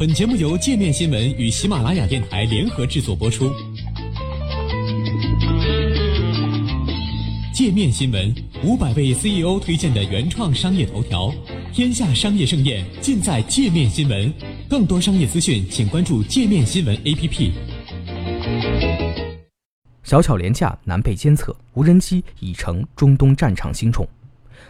本节目由界面新闻与喜马拉雅电台联合制作播出。界面新闻五百位 CEO 推荐的原创商业头条，天下商业盛宴尽在界面新闻。更多商业资讯，请关注界面新闻 APP。小巧廉价难被监测，无人机已成中东战场新宠。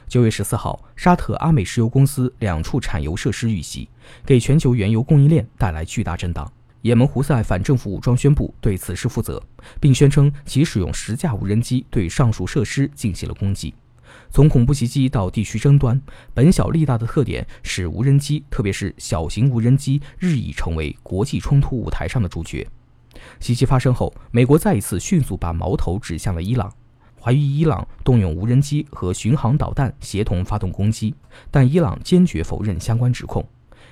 九月十四号，沙特阿美石油公司两处产油设施遇袭，给全球原油供应链带来巨大震荡。也门胡塞反政府武装宣布对此事负责，并宣称其使用十架无人机对上述设施进行了攻击。从恐怖袭击到地区争端，本小利大的特点使无人机，特别是小型无人机，日益成为国际冲突舞台上的主角。袭击发生后，美国再一次迅速把矛头指向了伊朗。怀疑伊朗动用无人机和巡航导弹协同发动攻击，但伊朗坚决否认相关指控。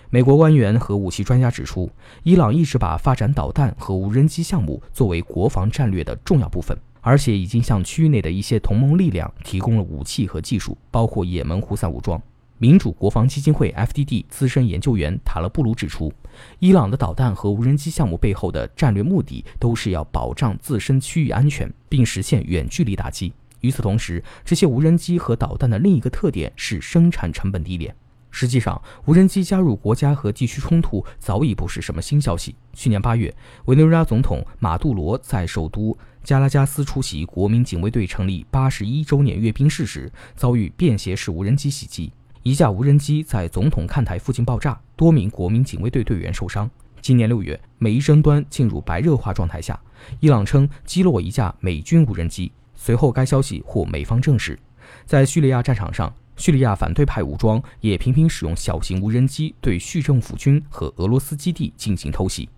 美国官员和武器专家指出，伊朗一直把发展导弹和无人机项目作为国防战略的重要部分，而且已经向区域内的一些同盟力量提供了武器和技术，包括也门胡塞武装。民主国防基金会 （FDD） 资深研究员塔勒布鲁指出，伊朗的导弹和无人机项目背后的战略目的都是要保障自身区域安全，并实现远距离打击。与此同时，这些无人机和导弹的另一个特点是生产成本低廉。实际上，无人机加入国家和地区冲突早已不是什么新消息。去年八月，委内瑞拉总统马杜罗在首都加拉加斯出席国民警卫队成立八十一周年阅兵式时，遭遇便携式无人机袭击。一架无人机在总统看台附近爆炸，多名国民警卫队队员受伤。今年六月，美伊争端进入白热化状态下，伊朗称击落一架美军无人机。随后，该消息获美方证实。在叙利亚战场上，叙利亚反对派武装也频频使用小型无人机对叙政府军和俄罗斯基地进行偷袭。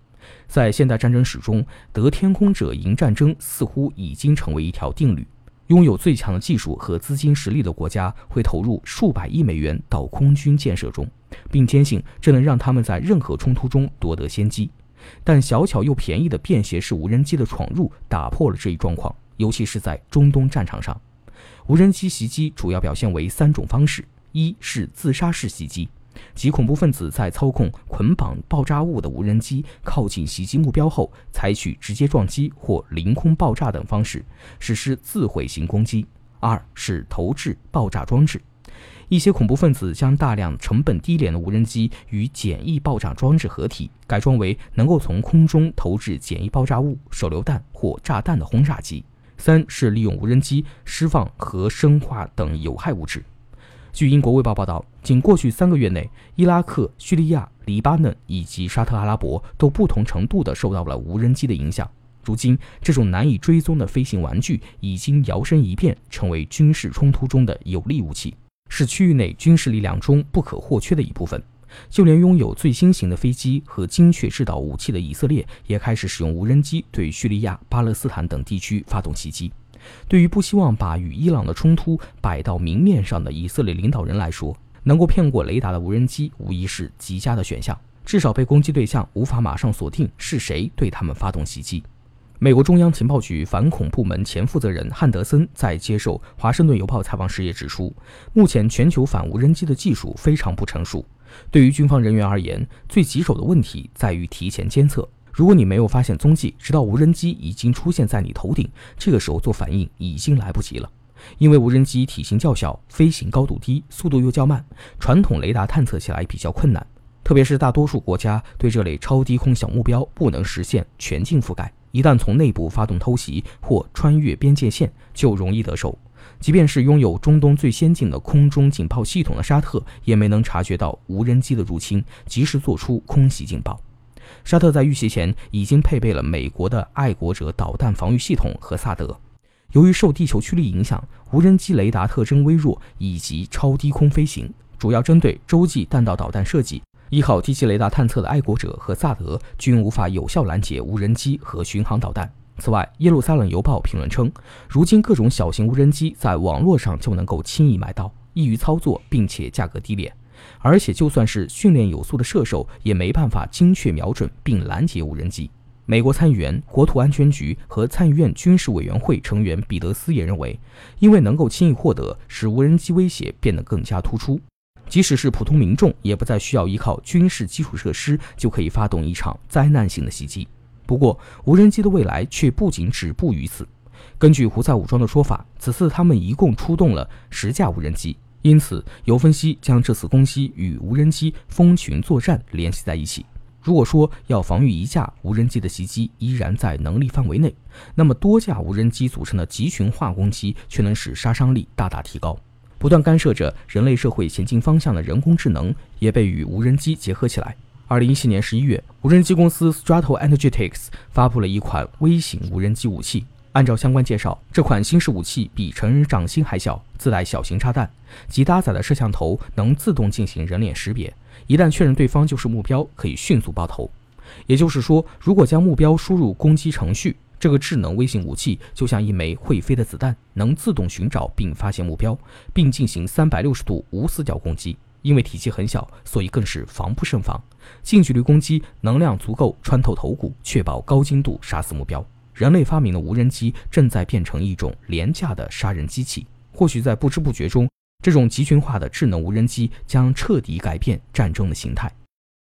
在现代战争史中，得天空者赢战争似乎已经成为一条定律。拥有最强的技术和资金实力的国家会投入数百亿美元到空军建设中，并坚信这能让他们在任何冲突中夺得先机。但小巧又便宜的便携式无人机的闯入打破了这一状况，尤其是在中东战场上。无人机袭击主要表现为三种方式：一是自杀式袭击。即恐怖分子在操控捆绑爆炸物的无人机靠近袭击目标后，采取直接撞击或凌空爆炸等方式实施自毁型攻击。二是投掷爆炸装置，一些恐怖分子将大量成本低廉的无人机与简易爆炸装置合体，改装为能够从空中投掷简易爆炸物、手榴弹或炸弹的轰炸机。三是利用无人机释放核生化等有害物质。据英国卫报报道，仅过去三个月内，伊拉克、叙利亚、黎巴嫩以及沙特阿拉伯都不同程度地受到了无人机的影响。如今，这种难以追踪的飞行玩具已经摇身一变，成为军事冲突中的有力武器，是区域内军事力量中不可或缺的一部分。就连拥有最新型的飞机和精确制导武器的以色列，也开始使用无人机对叙利亚、巴勒斯坦等地区发动袭击。对于不希望把与伊朗的冲突摆到明面上的以色列领导人来说，能够骗过雷达的无人机无疑是极佳的选项。至少被攻击对象无法马上锁定是谁对他们发动袭击。美国中央情报局反恐部门前负责人汉德森在接受《华盛顿邮报》采访时也指出，目前全球反无人机的技术非常不成熟。对于军方人员而言，最棘手的问题在于提前监测。如果你没有发现踪迹，直到无人机已经出现在你头顶，这个时候做反应已经来不及了。因为无人机体型较小，飞行高度低，速度又较慢，传统雷达探测起来比较困难。特别是大多数国家对这类超低空小目标不能实现全境覆盖，一旦从内部发动偷袭或穿越边界线，就容易得手。即便是拥有中东最先进的空中警报系统的沙特，也没能察觉到无人机的入侵，及时做出空袭警报。沙特在遇袭前已经配备了美国的爱国者导弹防御系统和萨德。由于受地球驱力影响，无人机雷达特征微弱，以及超低空飞行，主要针对洲际弹道导弹设计。依靠低级雷达探测的爱国者和萨德均无法有效拦截无人机和巡航导弹。此外，耶路撒冷邮报评论称，如今各种小型无人机在网络上就能够轻易买到，易于操作，并且价格低廉。而且，就算是训练有素的射手，也没办法精确瞄准并拦截无人机。美国参议员、国土安全局和参议院军事委员会成员彼得斯也认为，因为能够轻易获得，使无人机威胁变得更加突出。即使是普通民众，也不再需要依靠军事基础设施就可以发动一场灾难性的袭击。不过，无人机的未来却不仅止步于此。根据胡塞武装的说法，此次他们一共出动了十架无人机，因此有分析将这次攻击与无人机蜂群作战联系在一起。如果说要防御一架无人机的袭击依然在能力范围内，那么多架无人机组成的集群化攻击却能使杀伤力大大提高。不断干涉着人类社会前进方向的人工智能也被与无人机结合起来。二零一七年十一月，无人机公司 Strato Energetics 发布了一款微型无人机武器。按照相关介绍，这款新式武器比成人掌心还小，自带小型炸弹，其搭载的摄像头能自动进行人脸识别。一旦确认对方就是目标，可以迅速爆头。也就是说，如果将目标输入攻击程序，这个智能微型武器就像一枚会飞的子弹，能自动寻找并发现目标，并进行三百六十度无死角攻击。因为体积很小，所以更是防不胜防。近距离攻击能量足够穿透头骨，确保高精度杀死目标。人类发明的无人机正在变成一种廉价的杀人机器。或许在不知不觉中。这种集群化的智能无人机将彻底改变战争的形态。